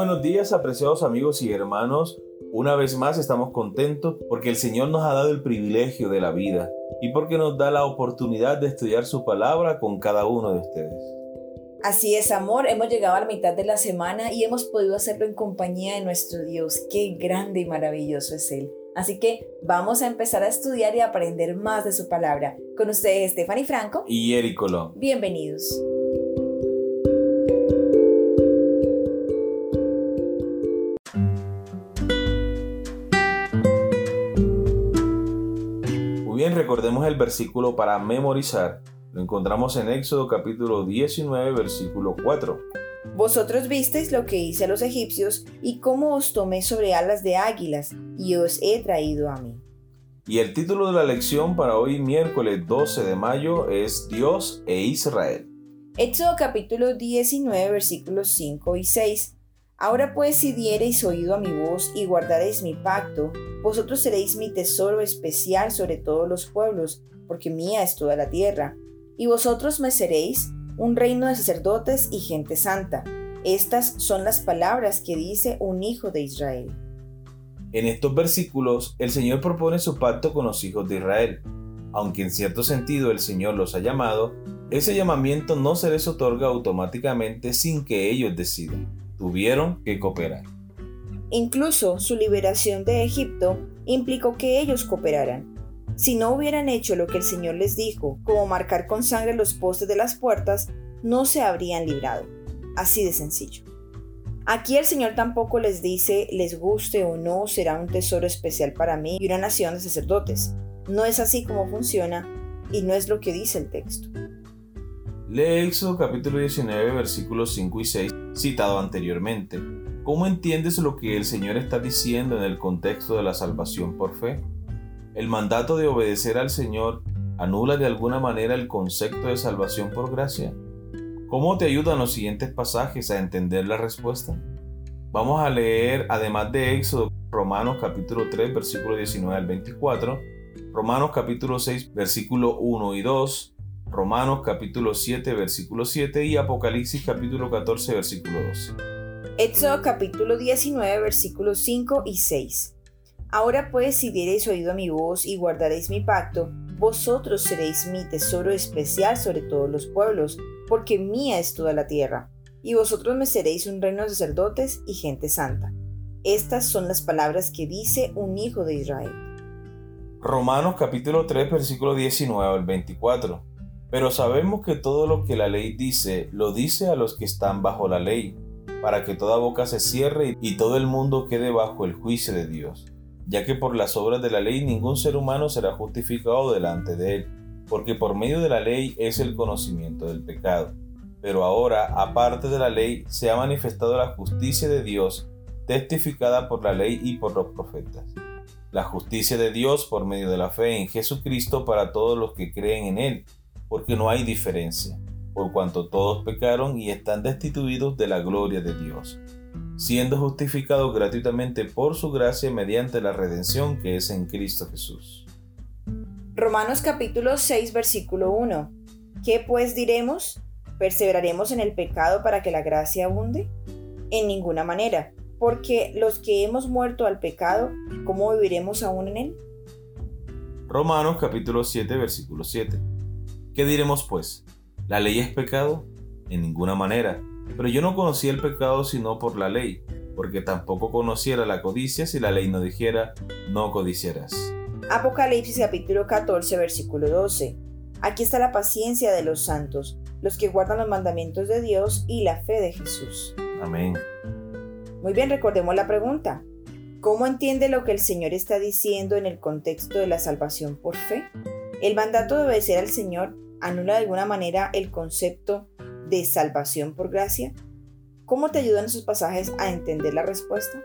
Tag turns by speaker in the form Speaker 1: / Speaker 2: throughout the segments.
Speaker 1: buenos días, apreciados amigos y hermanos. Una vez más estamos contentos porque el Señor nos ha dado el privilegio de la vida y porque nos da la oportunidad de estudiar su palabra con cada uno de ustedes.
Speaker 2: Así es, amor, hemos llegado a la mitad de la semana y hemos podido hacerlo en compañía de nuestro Dios. Qué grande y maravilloso es Él. Así que vamos a empezar a estudiar y a aprender más de su palabra. Con ustedes, Stephanie Franco
Speaker 1: y Eric Colón.
Speaker 2: Bienvenidos.
Speaker 1: Recordemos el versículo para memorizar. Lo encontramos en Éxodo capítulo 19, versículo 4.
Speaker 2: Vosotros visteis lo que hice a los egipcios y cómo os tomé sobre alas de águilas y os he traído a mí.
Speaker 1: Y el título de la lección para hoy miércoles 12 de mayo es Dios e Israel.
Speaker 2: Éxodo capítulo 19 versículos 5 y 6. Ahora pues si diereis oído a mi voz y guardareis mi pacto, vosotros seréis mi tesoro especial sobre todos los pueblos, porque mía es toda la tierra. Y vosotros me seréis un reino de sacerdotes y gente santa. Estas son las palabras que dice un hijo de Israel.
Speaker 1: En estos versículos, el Señor propone su pacto con los hijos de Israel. Aunque en cierto sentido el Señor los ha llamado, ese llamamiento no se les otorga automáticamente sin que ellos decidan tuvieron que cooperar.
Speaker 2: Incluso su liberación de Egipto implicó que ellos cooperaran. Si no hubieran hecho lo que el Señor les dijo, como marcar con sangre los postes de las puertas, no se habrían librado. Así de sencillo. Aquí el Señor tampoco les dice, les guste o no, será un tesoro especial para mí y una nación de sacerdotes. No es así como funciona y no es lo que dice el texto.
Speaker 1: Lee Éxodo capítulo 19 versículos 5 y 6 citado anteriormente. ¿Cómo entiendes lo que el Señor está diciendo en el contexto de la salvación por fe? ¿El mandato de obedecer al Señor anula de alguna manera el concepto de salvación por gracia? ¿Cómo te ayudan los siguientes pasajes a entender la respuesta? Vamos a leer, además de Éxodo, Romanos capítulo 3, versículo 19 al 24, Romanos capítulo 6, versículo 1 y 2, Romanos capítulo 7 versículo 7 y Apocalipsis capítulo 14 versículo 12.
Speaker 2: Éxodo capítulo 19 versículos 5 y 6. Ahora pues si diereis oído a mi voz y guardaréis mi pacto, vosotros seréis mi tesoro especial sobre todos los pueblos, porque mía es toda la tierra, y vosotros me seréis un reino de sacerdotes y gente santa. Estas son las palabras que dice un hijo de Israel.
Speaker 1: Romanos capítulo 3 versículo 19 al 24. Pero sabemos que todo lo que la ley dice, lo dice a los que están bajo la ley, para que toda boca se cierre y todo el mundo quede bajo el juicio de Dios, ya que por las obras de la ley ningún ser humano será justificado delante de él, porque por medio de la ley es el conocimiento del pecado. Pero ahora, aparte de la ley, se ha manifestado la justicia de Dios, testificada por la ley y por los profetas. La justicia de Dios por medio de la fe en Jesucristo para todos los que creen en Él porque no hay diferencia, por cuanto todos pecaron y están destituidos de la gloria de Dios, siendo justificados gratuitamente por su gracia mediante la redención que es en Cristo Jesús.
Speaker 2: Romanos capítulo 6 versículo 1. ¿Qué pues diremos? ¿Perseveraremos en el pecado para que la gracia abunde? En ninguna manera, porque los que hemos muerto al pecado, ¿cómo viviremos aún en él?
Speaker 1: Romanos capítulo 7 versículo 7. ¿Qué diremos pues? ¿La ley es pecado? En ninguna manera. Pero yo no conocía el pecado sino por la ley, porque tampoco conociera la codicia si la ley no dijera, no codiciarás.
Speaker 2: Apocalipsis capítulo 14 versículo 12. Aquí está la paciencia de los santos, los que guardan los mandamientos de Dios y la fe de Jesús.
Speaker 1: Amén.
Speaker 2: Muy bien, recordemos la pregunta. ¿Cómo entiende lo que el Señor está diciendo en el contexto de la salvación por fe? El mandato de obedecer al Señor anula de alguna manera el concepto de salvación por gracia? ¿Cómo te ayudan esos pasajes a entender la respuesta?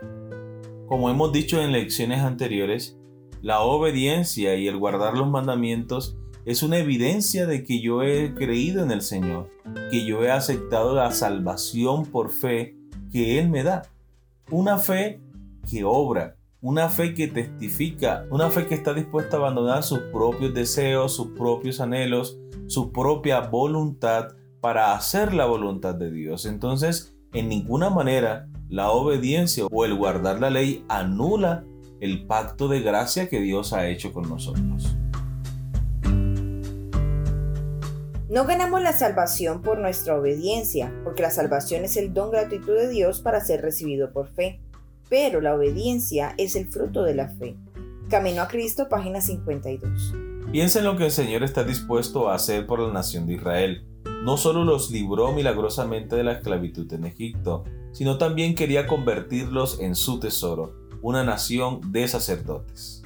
Speaker 1: Como hemos dicho en lecciones anteriores, la obediencia y el guardar los mandamientos es una evidencia de que yo he creído en el Señor, que yo he aceptado la salvación por fe que Él me da. Una fe que obra, una fe que testifica, una fe que está dispuesta a abandonar sus propios deseos, sus propios anhelos, su propia voluntad para hacer la voluntad de Dios. Entonces, en ninguna manera la obediencia o el guardar la ley anula el pacto de gracia que Dios ha hecho con nosotros.
Speaker 2: No ganamos la salvación por nuestra obediencia, porque la salvación es el don gratuito de Dios para ser recibido por fe, pero la obediencia es el fruto de la fe. Camino a Cristo, página 52.
Speaker 1: Piensa en lo que el Señor está dispuesto a hacer por la nación de Israel. No solo los libró milagrosamente de la esclavitud en Egipto, sino también quería convertirlos en su tesoro, una nación de sacerdotes.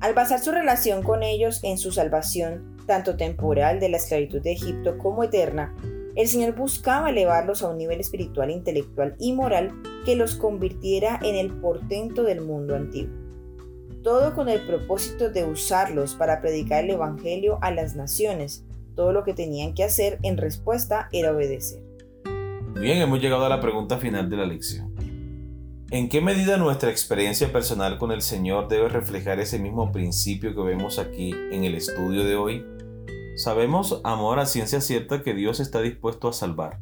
Speaker 2: Al basar su relación con ellos en su salvación, tanto temporal de la esclavitud de Egipto como eterna, el Señor buscaba elevarlos a un nivel espiritual, intelectual y moral que los convirtiera en el portento del mundo antiguo. Todo con el propósito de usarlos para predicar el Evangelio a las naciones. Todo lo que tenían que hacer en respuesta era obedecer.
Speaker 1: Bien, hemos llegado a la pregunta final de la lección. ¿En qué medida nuestra experiencia personal con el Señor debe reflejar ese mismo principio que vemos aquí en el estudio de hoy? Sabemos, amor, a ciencia cierta que Dios está dispuesto a salvar.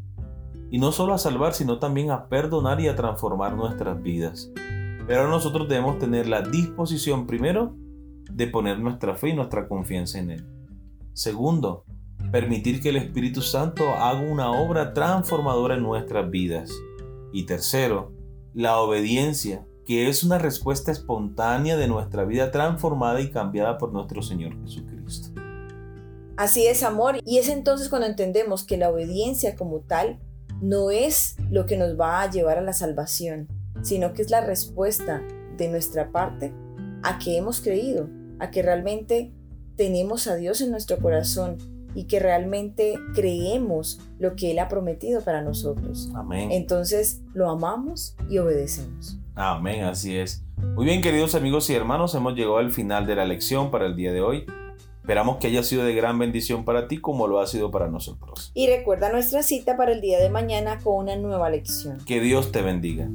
Speaker 1: Y no solo a salvar, sino también a perdonar y a transformar nuestras vidas. Pero nosotros debemos tener la disposición, primero, de poner nuestra fe y nuestra confianza en Él. Segundo, permitir que el Espíritu Santo haga una obra transformadora en nuestras vidas. Y tercero, la obediencia, que es una respuesta espontánea de nuestra vida transformada y cambiada por nuestro Señor Jesucristo.
Speaker 2: Así es, amor, y es entonces cuando entendemos que la obediencia como tal no es lo que nos va a llevar a la salvación, sino que es la respuesta de nuestra parte a que hemos creído, a que realmente tenemos a Dios en nuestro corazón y que realmente creemos lo que Él ha prometido para nosotros.
Speaker 1: Amén.
Speaker 2: Entonces lo amamos y obedecemos.
Speaker 1: Amén, así es. Muy bien, queridos amigos y hermanos, hemos llegado al final de la lección para el día de hoy. Esperamos que haya sido de gran bendición para ti como lo ha sido para nosotros.
Speaker 2: Y recuerda nuestra cita para el día de mañana con una nueva lección.
Speaker 1: Que Dios te bendiga.